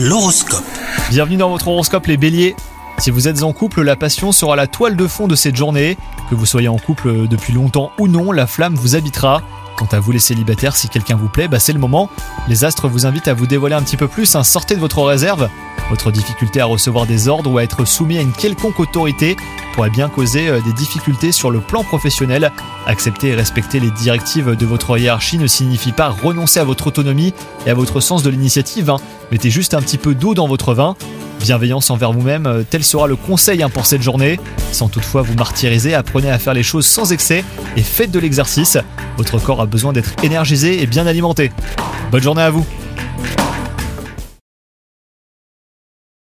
L'horoscope. Bienvenue dans votre horoscope les béliers. Si vous êtes en couple, la passion sera la toile de fond de cette journée. Que vous soyez en couple depuis longtemps ou non, la flamme vous habitera. Quant à vous les célibataires, si quelqu'un vous plaît, bah c'est le moment. Les astres vous invitent à vous dévoiler un petit peu plus, hein, sortez de votre réserve. Votre difficulté à recevoir des ordres ou à être soumis à une quelconque autorité pourrait bien causer euh, des difficultés sur le plan professionnel. Accepter et respecter les directives de votre hiérarchie ne signifie pas renoncer à votre autonomie et à votre sens de l'initiative. hein. Mettez juste un petit peu d'eau dans votre vin. Bienveillance envers vous-même, euh, tel sera le conseil hein, pour cette journée. Sans toutefois vous martyriser, apprenez à faire les choses sans excès et faites de l'exercice. Votre corps a besoin d'être énergisé et bien alimenté. Bonne journée à vous